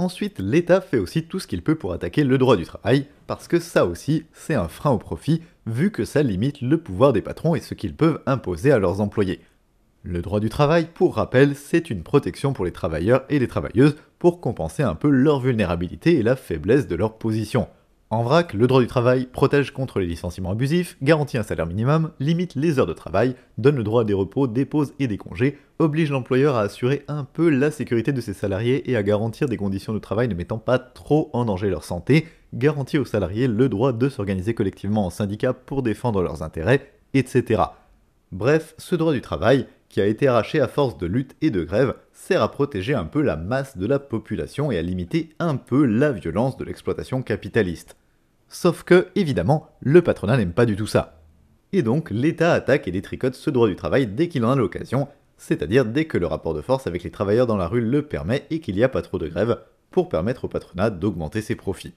Ensuite, l'État fait aussi tout ce qu'il peut pour attaquer le droit du travail, parce que ça aussi, c'est un frein au profit, vu que ça limite le pouvoir des patrons et ce qu'ils peuvent imposer à leurs employés. Le droit du travail, pour rappel, c'est une protection pour les travailleurs et les travailleuses pour compenser un peu leur vulnérabilité et la faiblesse de leur position. En vrac, le droit du travail protège contre les licenciements abusifs, garantit un salaire minimum, limite les heures de travail, donne le droit à des repos, des pauses et des congés, oblige l'employeur à assurer un peu la sécurité de ses salariés et à garantir des conditions de travail ne mettant pas trop en danger leur santé, garantit aux salariés le droit de s'organiser collectivement en syndicat pour défendre leurs intérêts, etc. Bref, ce droit du travail, qui a été arraché à force de lutte et de grève, sert à protéger un peu la masse de la population et à limiter un peu la violence de l'exploitation capitaliste. Sauf que, évidemment, le patronat n'aime pas du tout ça. Et donc, l'État attaque et détricote ce droit du travail dès qu'il en a l'occasion, c'est-à-dire dès que le rapport de force avec les travailleurs dans la rue le permet et qu'il n'y a pas trop de grève, pour permettre au patronat d'augmenter ses profits.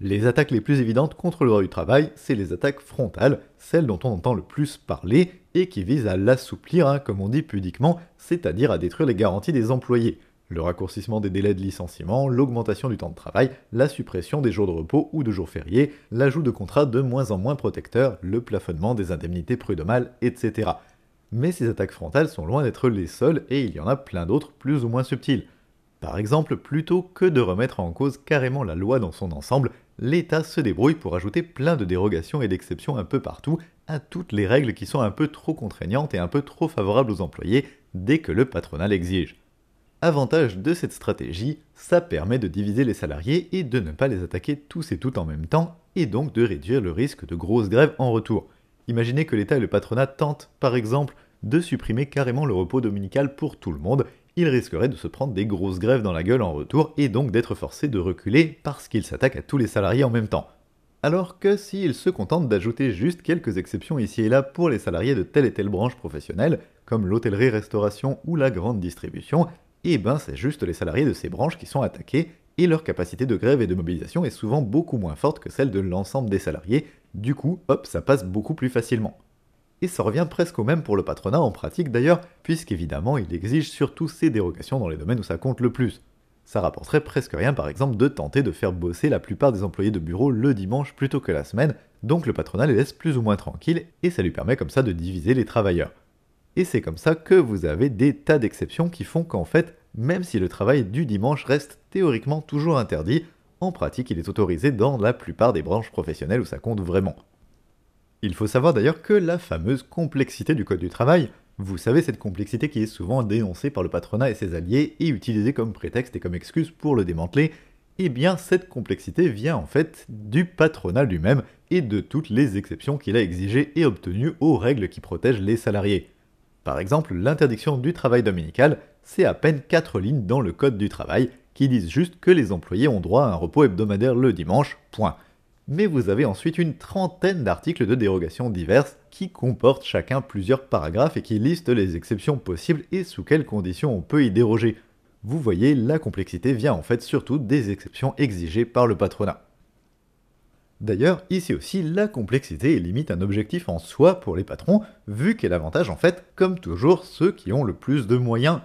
Les attaques les plus évidentes contre le droit du travail, c'est les attaques frontales, celles dont on entend le plus parler et qui visent à l'assouplir, hein, comme on dit pudiquement, c'est-à-dire à détruire les garanties des employés. Le raccourcissement des délais de licenciement, l'augmentation du temps de travail, la suppression des jours de repos ou de jours fériés, l'ajout de contrats de moins en moins protecteurs, le plafonnement des indemnités prud'homales, etc. Mais ces attaques frontales sont loin d'être les seules et il y en a plein d'autres plus ou moins subtiles. Par exemple, plutôt que de remettre en cause carrément la loi dans son ensemble, l'État se débrouille pour ajouter plein de dérogations et d'exceptions un peu partout à toutes les règles qui sont un peu trop contraignantes et un peu trop favorables aux employés dès que le patronat l'exige. Avantage de cette stratégie, ça permet de diviser les salariés et de ne pas les attaquer tous et toutes en même temps, et donc de réduire le risque de grosses grèves en retour. Imaginez que l'État et le patronat tentent, par exemple, de supprimer carrément le repos dominical pour tout le monde, il risquerait de se prendre des grosses grèves dans la gueule en retour et donc d'être forcé de reculer parce qu'il s'attaque à tous les salariés en même temps. Alors que s'il se contente d'ajouter juste quelques exceptions ici et là pour les salariés de telle et telle branche professionnelle, comme l'hôtellerie-restauration ou la grande distribution, eh ben c'est juste les salariés de ces branches qui sont attaqués et leur capacité de grève et de mobilisation est souvent beaucoup moins forte que celle de l'ensemble des salariés, du coup, hop, ça passe beaucoup plus facilement et ça revient presque au même pour le patronat en pratique d'ailleurs, puisqu'évidemment il exige surtout ces dérogations dans les domaines où ça compte le plus. Ça rapporterait presque rien par exemple de tenter de faire bosser la plupart des employés de bureau le dimanche plutôt que la semaine, donc le patronat les laisse plus ou moins tranquilles et ça lui permet comme ça de diviser les travailleurs. Et c'est comme ça que vous avez des tas d'exceptions qui font qu'en fait, même si le travail du dimanche reste théoriquement toujours interdit, en pratique il est autorisé dans la plupart des branches professionnelles où ça compte vraiment. Il faut savoir d'ailleurs que la fameuse complexité du Code du travail, vous savez cette complexité qui est souvent dénoncée par le patronat et ses alliés et utilisée comme prétexte et comme excuse pour le démanteler, eh bien cette complexité vient en fait du patronat lui-même et de toutes les exceptions qu'il a exigées et obtenues aux règles qui protègent les salariés. Par exemple, l'interdiction du travail dominical, c'est à peine 4 lignes dans le Code du travail qui disent juste que les employés ont droit à un repos hebdomadaire le dimanche, point mais vous avez ensuite une trentaine d'articles de dérogation diverses qui comportent chacun plusieurs paragraphes et qui listent les exceptions possibles et sous quelles conditions on peut y déroger. Vous voyez, la complexité vient en fait surtout des exceptions exigées par le patronat. D'ailleurs, ici aussi, la complexité est limite un objectif en soi pour les patrons, vu qu'elle avantage en fait, comme toujours, ceux qui ont le plus de moyens,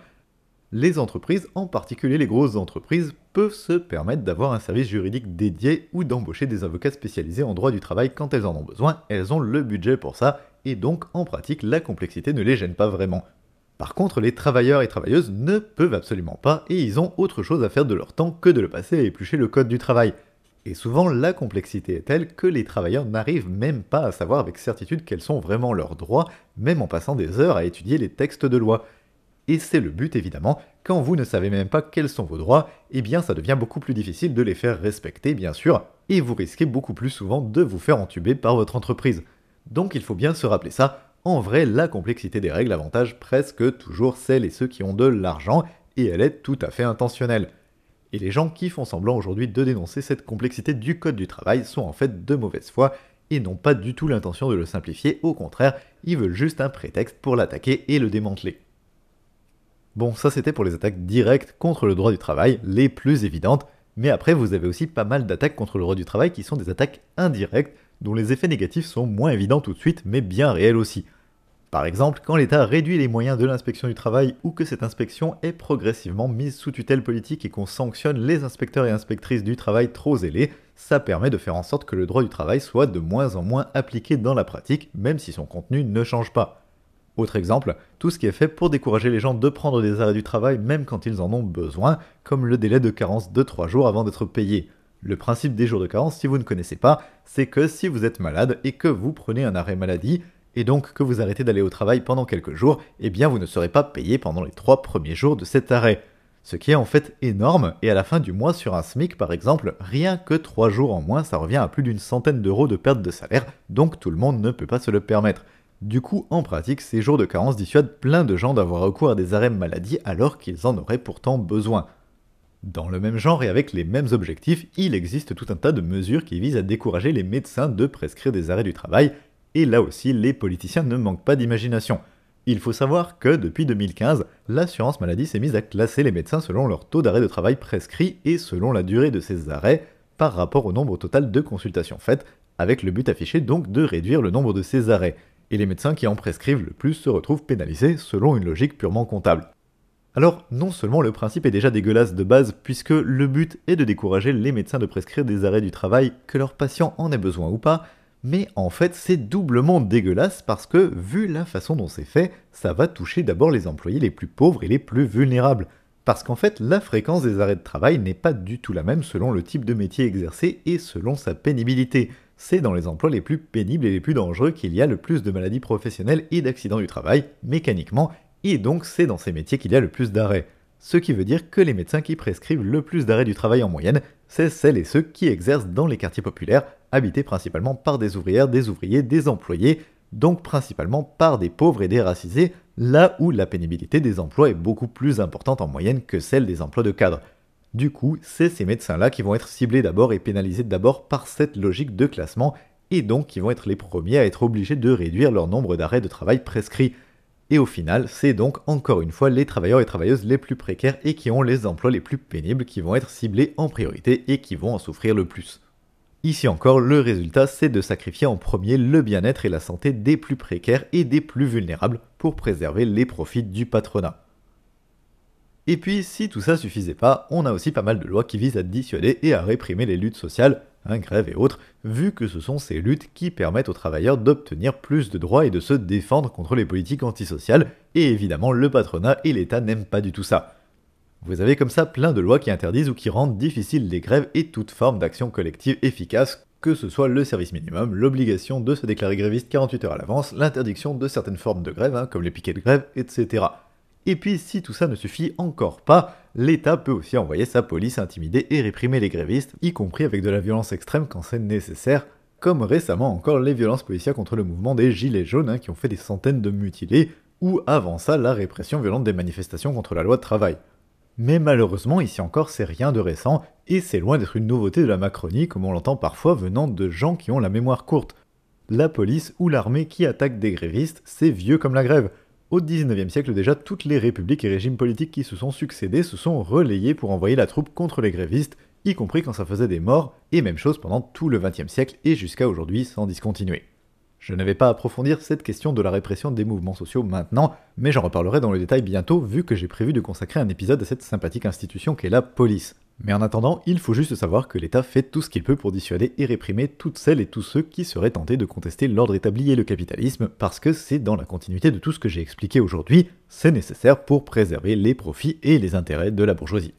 les entreprises, en particulier les grosses entreprises, peuvent se permettre d'avoir un service juridique dédié ou d'embaucher des avocats spécialisés en droit du travail quand elles en ont besoin, elles ont le budget pour ça, et donc en pratique la complexité ne les gêne pas vraiment. Par contre, les travailleurs et travailleuses ne peuvent absolument pas, et ils ont autre chose à faire de leur temps que de le passer à éplucher le code du travail. Et souvent, la complexité est telle que les travailleurs n'arrivent même pas à savoir avec certitude quels sont vraiment leurs droits, même en passant des heures à étudier les textes de loi. Et c'est le but évidemment, quand vous ne savez même pas quels sont vos droits, eh bien ça devient beaucoup plus difficile de les faire respecter bien sûr, et vous risquez beaucoup plus souvent de vous faire entuber par votre entreprise. Donc il faut bien se rappeler ça, en vrai la complexité des règles avantage presque toujours celles et ceux qui ont de l'argent, et elle est tout à fait intentionnelle. Les gens qui font semblant aujourd'hui de dénoncer cette complexité du code du travail sont en fait de mauvaise foi et n'ont pas du tout l'intention de le simplifier, au contraire, ils veulent juste un prétexte pour l'attaquer et le démanteler. Bon, ça c'était pour les attaques directes contre le droit du travail, les plus évidentes, mais après vous avez aussi pas mal d'attaques contre le droit du travail qui sont des attaques indirectes, dont les effets négatifs sont moins évidents tout de suite, mais bien réels aussi. Par exemple, quand l'État réduit les moyens de l'inspection du travail ou que cette inspection est progressivement mise sous tutelle politique et qu'on sanctionne les inspecteurs et inspectrices du travail trop zélés, ça permet de faire en sorte que le droit du travail soit de moins en moins appliqué dans la pratique, même si son contenu ne change pas. Autre exemple, tout ce qui est fait pour décourager les gens de prendre des arrêts du travail même quand ils en ont besoin, comme le délai de carence de 3 jours avant d'être payé. Le principe des jours de carence, si vous ne connaissez pas, c'est que si vous êtes malade et que vous prenez un arrêt maladie, et donc que vous arrêtez d'aller au travail pendant quelques jours, eh bien vous ne serez pas payé pendant les trois premiers jours de cet arrêt. Ce qui est en fait énorme, et à la fin du mois sur un SMIC par exemple, rien que trois jours en moins, ça revient à plus d'une centaine d'euros de perte de salaire, donc tout le monde ne peut pas se le permettre. Du coup, en pratique, ces jours de carence dissuadent plein de gens d'avoir recours à des arrêts maladie alors qu'ils en auraient pourtant besoin. Dans le même genre et avec les mêmes objectifs, il existe tout un tas de mesures qui visent à décourager les médecins de prescrire des arrêts du travail, et là aussi, les politiciens ne manquent pas d'imagination. Il faut savoir que depuis 2015, l'assurance maladie s'est mise à classer les médecins selon leur taux d'arrêt de travail prescrit et selon la durée de ces arrêts par rapport au nombre total de consultations faites, avec le but affiché donc de réduire le nombre de ces arrêts. Et les médecins qui en prescrivent le plus se retrouvent pénalisés selon une logique purement comptable. Alors, non seulement le principe est déjà dégueulasse de base, puisque le but est de décourager les médecins de prescrire des arrêts du travail, que leurs patients en aient besoin ou pas, mais en fait c'est doublement dégueulasse parce que, vu la façon dont c'est fait, ça va toucher d'abord les employés les plus pauvres et les plus vulnérables. Parce qu'en fait, la fréquence des arrêts de travail n'est pas du tout la même selon le type de métier exercé et selon sa pénibilité. C'est dans les emplois les plus pénibles et les plus dangereux qu'il y a le plus de maladies professionnelles et d'accidents du travail, mécaniquement, et donc c'est dans ces métiers qu'il y a le plus d'arrêts. Ce qui veut dire que les médecins qui prescrivent le plus d'arrêts du travail en moyenne, c'est celles et ceux qui exercent dans les quartiers populaires, habités principalement par des ouvrières, des ouvriers, des employés, donc principalement par des pauvres et des racisés, là où la pénibilité des emplois est beaucoup plus importante en moyenne que celle des emplois de cadre. Du coup, c'est ces médecins-là qui vont être ciblés d'abord et pénalisés d'abord par cette logique de classement, et donc qui vont être les premiers à être obligés de réduire leur nombre d'arrêts de travail prescrits. Et au final, c'est donc encore une fois les travailleurs et travailleuses les plus précaires et qui ont les emplois les plus pénibles qui vont être ciblés en priorité et qui vont en souffrir le plus. Ici encore, le résultat, c'est de sacrifier en premier le bien-être et la santé des plus précaires et des plus vulnérables pour préserver les profits du patronat. Et puis, si tout ça suffisait pas, on a aussi pas mal de lois qui visent à dissuader et à réprimer les luttes sociales, hein, grève et autres, vu que ce sont ces luttes qui permettent aux travailleurs d'obtenir plus de droits et de se défendre contre les politiques antisociales, et évidemment le patronat et l'État n'aiment pas du tout ça. Vous avez comme ça plein de lois qui interdisent ou qui rendent difficiles les grèves et toute forme d'action collective efficace, que ce soit le service minimum, l'obligation de se déclarer gréviste 48 heures à l'avance, l'interdiction de certaines formes de grève, hein, comme les piquets de grève, etc. Et puis si tout ça ne suffit encore pas, l'État peut aussi envoyer sa police intimider et réprimer les grévistes, y compris avec de la violence extrême quand c'est nécessaire, comme récemment encore les violences policières contre le mouvement des Gilets jaunes hein, qui ont fait des centaines de mutilés, ou avant ça la répression violente des manifestations contre la loi de travail. Mais malheureusement, ici encore, c'est rien de récent, et c'est loin d'être une nouveauté de la Macronie, comme on l'entend parfois venant de gens qui ont la mémoire courte. La police ou l'armée qui attaque des grévistes, c'est vieux comme la grève. Au XIXe siècle déjà, toutes les républiques et régimes politiques qui se sont succédés se sont relayés pour envoyer la troupe contre les grévistes, y compris quand ça faisait des morts, et même chose pendant tout le XXe siècle et jusqu'à aujourd'hui sans discontinuer. Je ne vais pas approfondir cette question de la répression des mouvements sociaux maintenant, mais j'en reparlerai dans le détail bientôt vu que j'ai prévu de consacrer un épisode à cette sympathique institution qu'est la police. Mais en attendant, il faut juste savoir que l'État fait tout ce qu'il peut pour dissuader et réprimer toutes celles et tous ceux qui seraient tentés de contester l'ordre établi et le capitalisme, parce que c'est dans la continuité de tout ce que j'ai expliqué aujourd'hui, c'est nécessaire pour préserver les profits et les intérêts de la bourgeoisie.